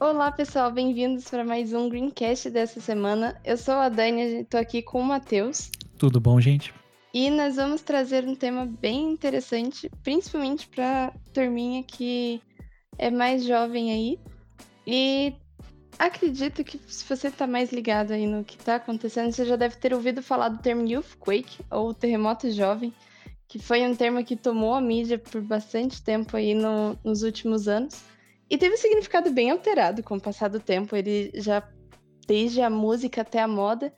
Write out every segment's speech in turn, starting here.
Olá, pessoal, bem-vindos para mais um Greencast dessa semana. Eu sou a Dani, estou aqui com o Matheus. Tudo bom, gente? E nós vamos trazer um tema bem interessante, principalmente para turminha que é mais jovem aí. E acredito que se você está mais ligado aí no que está acontecendo, você já deve ter ouvido falar do termo Youthquake, ou terremoto jovem, que foi um termo que tomou a mídia por bastante tempo aí no, nos últimos anos. E teve um significado bem alterado com o passar do tempo. Ele já, desde a música até a moda,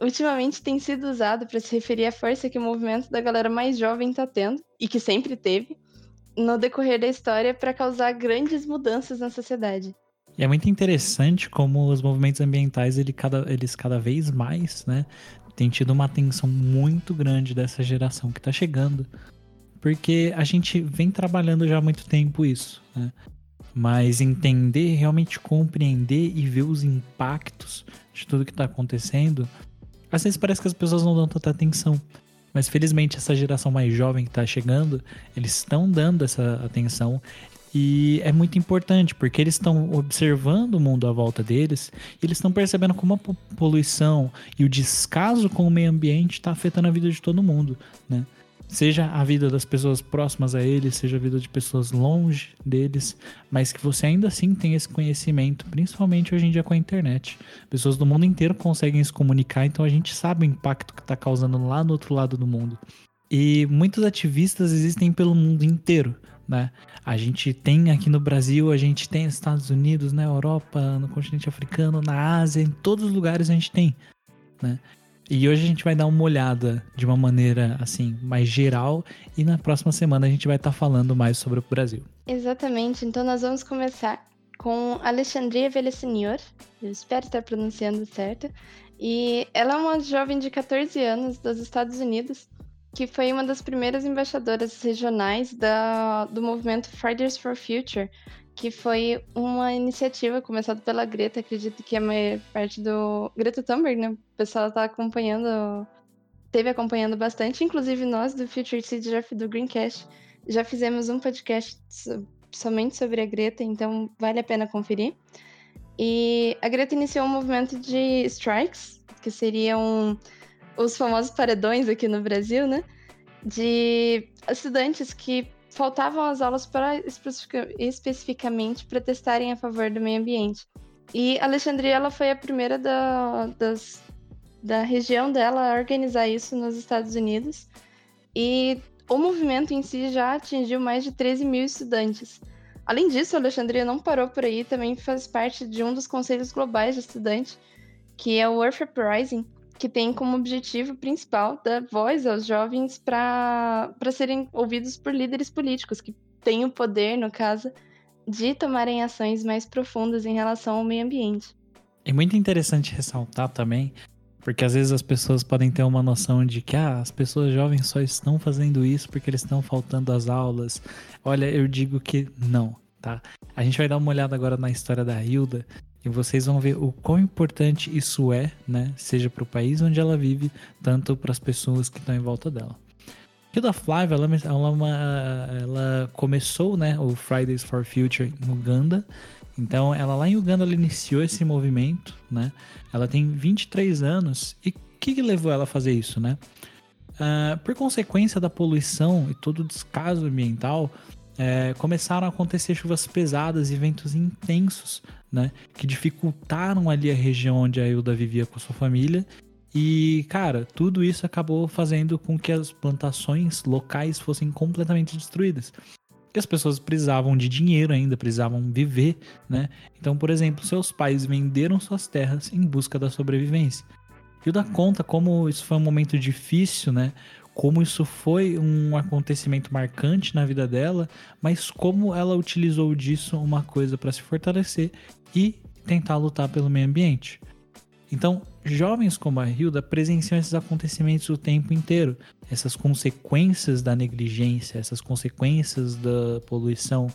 ultimamente tem sido usado para se referir à força que o movimento da galera mais jovem está tendo, e que sempre teve, no decorrer da história para causar grandes mudanças na sociedade. E é muito interessante como os movimentos ambientais ele cada, eles cada vez mais né, têm tido uma atenção muito grande dessa geração que está chegando. Porque a gente vem trabalhando já há muito tempo isso. Né? Mas entender, realmente compreender e ver os impactos de tudo que está acontecendo, às vezes parece que as pessoas não dão tanta atenção. Mas felizmente essa geração mais jovem que está chegando, eles estão dando essa atenção e é muito importante porque eles estão observando o mundo à volta deles e eles estão percebendo como a poluição e o descaso com o meio ambiente está afetando a vida de todo mundo, né? Seja a vida das pessoas próximas a eles, seja a vida de pessoas longe deles, mas que você ainda assim tem esse conhecimento, principalmente hoje em dia com a internet. Pessoas do mundo inteiro conseguem se comunicar, então a gente sabe o impacto que está causando lá no outro lado do mundo. E muitos ativistas existem pelo mundo inteiro, né? A gente tem aqui no Brasil, a gente tem nos Estados Unidos, na Europa, no continente africano, na Ásia, em todos os lugares a gente tem, né? E hoje a gente vai dar uma olhada de uma maneira assim mais geral e na próxima semana a gente vai estar tá falando mais sobre o Brasil. Exatamente. Então nós vamos começar com Alexandria Velesenior. Eu espero estar pronunciando certo. E ela é uma jovem de 14 anos dos Estados Unidos que foi uma das primeiras embaixadoras regionais da, do movimento Fridays for Future, que foi uma iniciativa começada pela Greta, acredito que a maior parte do. Greta Thunberg, né? O pessoal está acompanhando, teve acompanhando bastante, inclusive nós do Future Seed do Greencast já fizemos um podcast somente sobre a Greta, então vale a pena conferir. E a Greta iniciou um movimento de strikes, que seriam os famosos paredões aqui no Brasil, né? De estudantes que faltavam as aulas para especificamente protestarem a favor do meio ambiente. E Alexandria ela foi a primeira da, das, da região dela a organizar isso nos Estados Unidos. E o movimento em si já atingiu mais de 13 mil estudantes. Além disso, Alexandria não parou por aí, também faz parte de um dos conselhos globais de estudante, que é o Earth Uprising, que tem como objetivo principal dar voz aos jovens para serem ouvidos por líderes políticos que têm o poder, no caso, de tomarem ações mais profundas em relação ao meio ambiente. É muito interessante ressaltar também, porque às vezes as pessoas podem ter uma noção de que ah, as pessoas jovens só estão fazendo isso porque eles estão faltando às aulas. Olha, eu digo que não, tá? A gente vai dar uma olhada agora na história da Hilda, e vocês vão ver o quão importante isso é, né? Seja para o país onde ela vive, tanto para as pessoas que estão em volta dela. Hilda Flávia, ela, ela, ela, começou, né, o Fridays for Future em Uganda. Então, ela lá em Uganda ela iniciou esse movimento, né? Ela tem 23 anos e o que, que levou ela a fazer isso, né? Uh, por consequência da poluição e todo o descaso ambiental, é, começaram a acontecer chuvas pesadas e ventos intensos, né? Que dificultaram ali a região onde a Hilda vivia com sua família. E, cara, tudo isso acabou fazendo com que as plantações locais fossem completamente destruídas. E as pessoas precisavam de dinheiro ainda, precisavam viver, né? Então, por exemplo, seus pais venderam suas terras em busca da sobrevivência. Hilda conta como isso foi um momento difícil, né? Como isso foi um acontecimento marcante na vida dela, mas como ela utilizou disso uma coisa para se fortalecer e tentar lutar pelo meio ambiente. Então, jovens como a Hilda presenciam esses acontecimentos o tempo inteiro, essas consequências da negligência, essas consequências da poluição,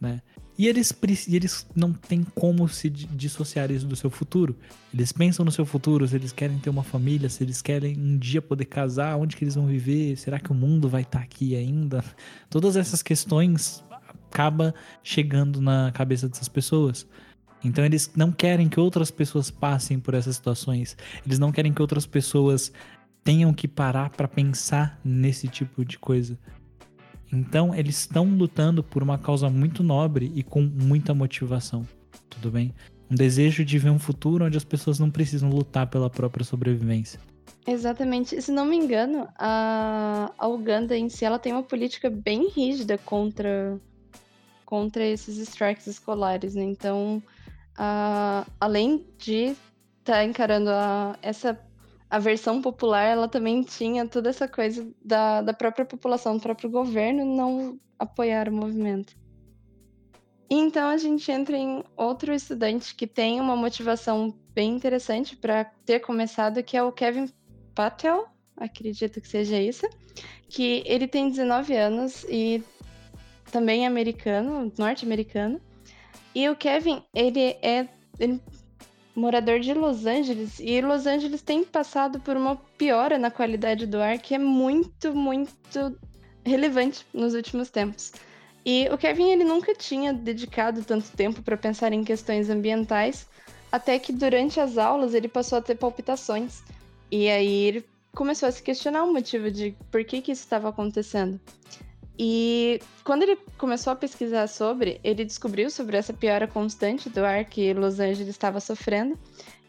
né? E eles, e eles não têm como se dissociar isso do seu futuro. Eles pensam no seu futuro, se eles querem ter uma família, se eles querem um dia poder casar, onde que eles vão viver, será que o mundo vai estar tá aqui ainda? Todas essas questões acabam chegando na cabeça dessas pessoas. Então eles não querem que outras pessoas passem por essas situações. Eles não querem que outras pessoas tenham que parar para pensar nesse tipo de coisa. Então eles estão lutando por uma causa muito nobre e com muita motivação. Tudo bem? Um desejo de ver um futuro onde as pessoas não precisam lutar pela própria sobrevivência. Exatamente. Se não me engano, a, a Uganda em si ela tem uma política bem rígida contra, contra esses strikes escolares, né? Então, a, além de estar tá encarando a, essa a versão popular, ela também tinha toda essa coisa da, da própria população, do próprio governo não apoiar o movimento. Então a gente entra em outro estudante que tem uma motivação bem interessante para ter começado, que é o Kevin Patel, acredito que seja isso, que ele tem 19 anos e também é americano, norte-americano. E o Kevin, ele é ele, morador de Los Angeles e Los Angeles tem passado por uma piora na qualidade do ar que é muito, muito relevante nos últimos tempos. E o Kevin ele nunca tinha dedicado tanto tempo para pensar em questões ambientais, até que durante as aulas ele passou a ter palpitações. E aí ele começou a se questionar o motivo de por que, que isso estava acontecendo. E quando ele começou a pesquisar sobre, ele descobriu sobre essa piora constante do ar que Los Angeles estava sofrendo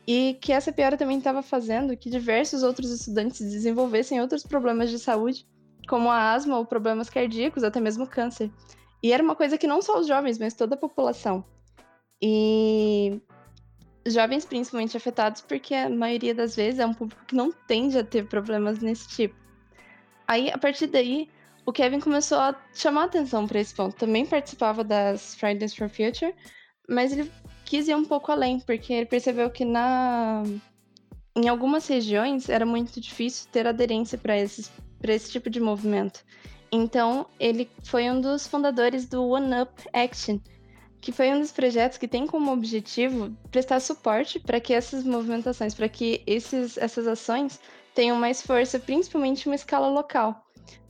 e que essa piora também estava fazendo que diversos outros estudantes desenvolvessem outros problemas de saúde, como a asma ou problemas cardíacos, até mesmo câncer. E era uma coisa que não só os jovens, mas toda a população. E jovens principalmente afetados, porque a maioria das vezes é um público que não tende a ter problemas nesse tipo. Aí, a partir daí, o Kevin começou a chamar atenção para esse ponto. Também participava das Fridays for Future, mas ele quis ir um pouco além, porque ele percebeu que na em algumas regiões era muito difícil ter aderência para esse tipo de movimento. Então, ele foi um dos fundadores do One Up Action, que foi um dos projetos que tem como objetivo prestar suporte para que essas movimentações, para que esses, essas ações tenham mais força, principalmente em uma escala local.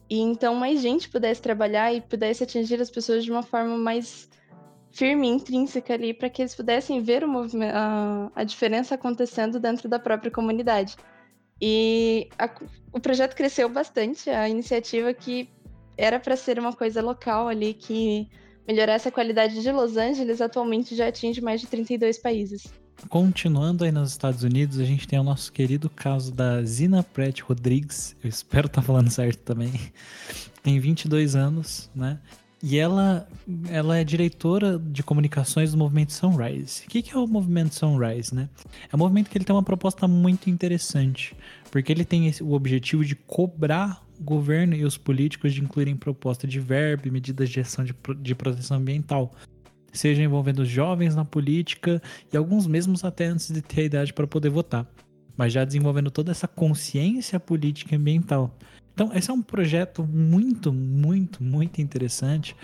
E então mais gente pudesse trabalhar e pudesse atingir as pessoas de uma forma mais firme, intrínseca ali, para que eles pudessem ver a, a diferença acontecendo dentro da própria comunidade. E a, o projeto cresceu bastante, a iniciativa que era para ser uma coisa local ali que melhorasse a qualidade de Los Angeles, atualmente já atinge mais de 32 países. Continuando aí nos Estados Unidos, a gente tem o nosso querido caso da Zina Pratt Rodrigues, eu espero estar tá falando certo também. Tem 22 anos, né? E ela, ela é diretora de comunicações do movimento Sunrise. O que, que é o movimento Sunrise, né? É um movimento que ele tem uma proposta muito interessante, porque ele tem esse, o objetivo de cobrar o governo e os políticos de incluírem proposta de verbo e medidas de ação de, de proteção ambiental, seja envolvendo jovens na política e alguns mesmos até antes de ter a idade para poder votar, mas já desenvolvendo toda essa consciência política e ambiental. Então, esse é um projeto muito, muito, muito interessante,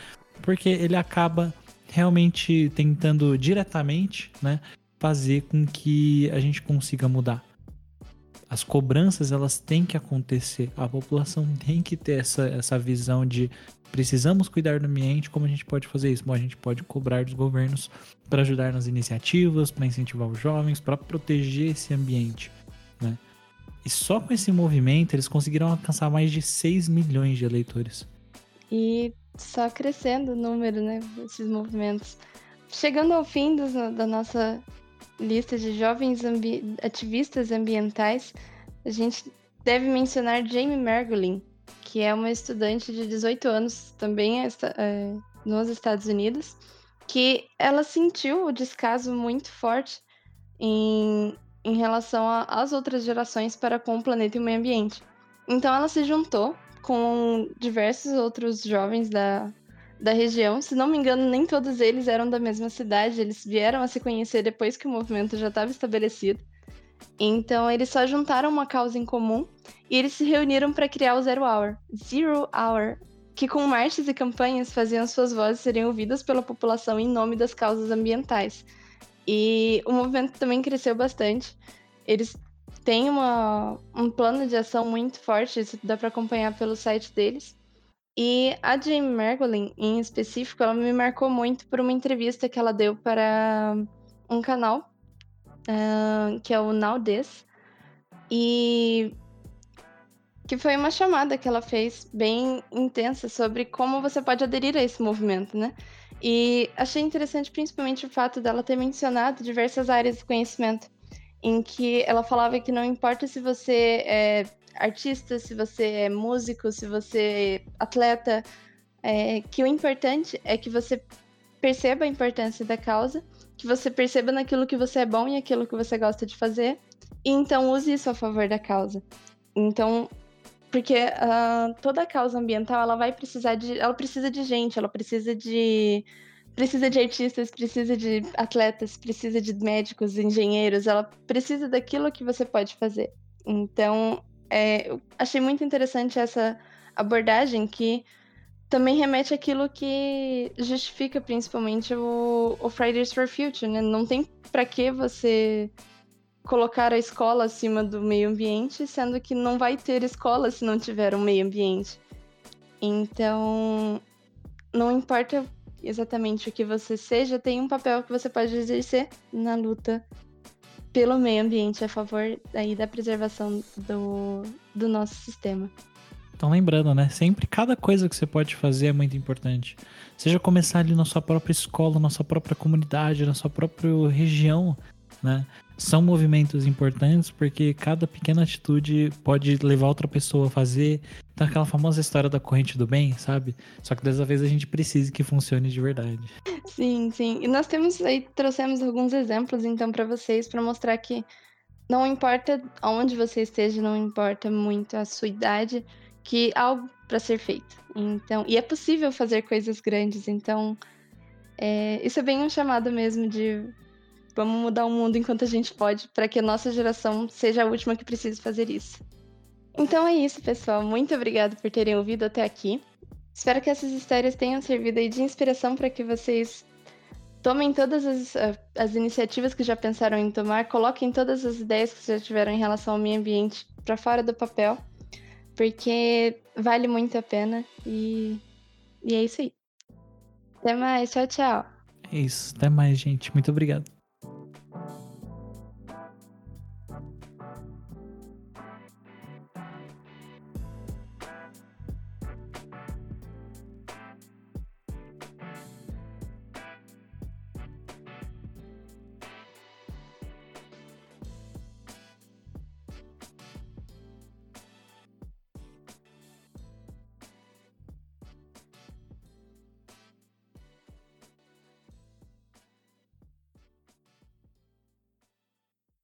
porque ele acaba realmente tentando diretamente, né, fazer com que a gente consiga mudar. As cobranças elas têm que acontecer. A população tem que ter essa, essa visão de precisamos cuidar do ambiente. Como a gente pode fazer isso? Bom, a gente pode cobrar dos governos para ajudar nas iniciativas, para incentivar os jovens, para proteger esse ambiente, né? E só com esse movimento eles conseguiram alcançar mais de 6 milhões de eleitores. E só crescendo o número, né? Esses movimentos. Chegando ao fim da nossa lista de jovens ambi ativistas ambientais, a gente deve mencionar Jamie Mergulin, que é uma estudante de 18 anos, também é, é, nos Estados Unidos, que ela sentiu o descaso muito forte em, em relação às outras gerações para com o planeta e o meio ambiente. Então ela se juntou com diversos outros jovens da, da região. Se não me engano, nem todos eles eram da mesma cidade, eles vieram a se conhecer depois que o movimento já estava estabelecido. Então, eles só juntaram uma causa em comum e eles se reuniram para criar o Zero Hour, Zero Hour, que com marchas e campanhas faziam suas vozes serem ouvidas pela população em nome das causas ambientais. E o movimento também cresceu bastante. Eles têm uma, um plano de ação muito forte, isso dá para acompanhar pelo site deles. E a Jamie Mergolin, em específico, ela me marcou muito por uma entrevista que ela deu para um canal que é o Now This, e que foi uma chamada que ela fez bem intensa sobre como você pode aderir a esse movimento, né? E achei interessante principalmente o fato dela ter mencionado diversas áreas de conhecimento, em que ela falava que não importa se você é artista, se você é músico, se você é atleta, é, que o importante é que você perceba a importância da causa, que você perceba naquilo que você é bom e aquilo que você gosta de fazer, e então use isso a favor da causa. Então, porque uh, toda causa ambiental ela vai precisar de, ela precisa de gente, ela precisa de precisa de artistas, precisa de atletas, precisa de médicos, engenheiros, ela precisa daquilo que você pode fazer. Então, é, eu achei muito interessante essa abordagem que também remete àquilo que justifica principalmente o, o Fridays for Future, né? Não tem para que você colocar a escola acima do meio ambiente, sendo que não vai ter escola se não tiver um meio ambiente. Então, não importa exatamente o que você seja, tem um papel que você pode exercer na luta pelo meio ambiente a favor aí da preservação do, do nosso sistema. Então lembrando, né? Sempre cada coisa que você pode fazer é muito importante. Seja começar ali na sua própria escola, na sua própria comunidade, na sua própria região, né? São movimentos importantes porque cada pequena atitude pode levar outra pessoa a fazer. Então aquela famosa história da corrente do bem, sabe? Só que dessa vez a gente precisa que funcione de verdade. Sim, sim. E nós temos aí trouxemos alguns exemplos então para vocês para mostrar que não importa onde você esteja, não importa muito a sua idade, que algo para ser feito. Então, e é possível fazer coisas grandes. Então, é, isso é bem um chamado mesmo de vamos mudar o mundo enquanto a gente pode, para que a nossa geração seja a última que precise fazer isso. Então é isso, pessoal. Muito obrigada por terem ouvido até aqui. Espero que essas histórias tenham servido de inspiração para que vocês tomem todas as, as iniciativas que já pensaram em tomar, coloquem todas as ideias que já tiveram em relação ao meio ambiente para fora do papel, porque vale muito a pena e, e é isso aí. Até mais, tchau, tchau. É isso, até mais, gente. Muito obrigado.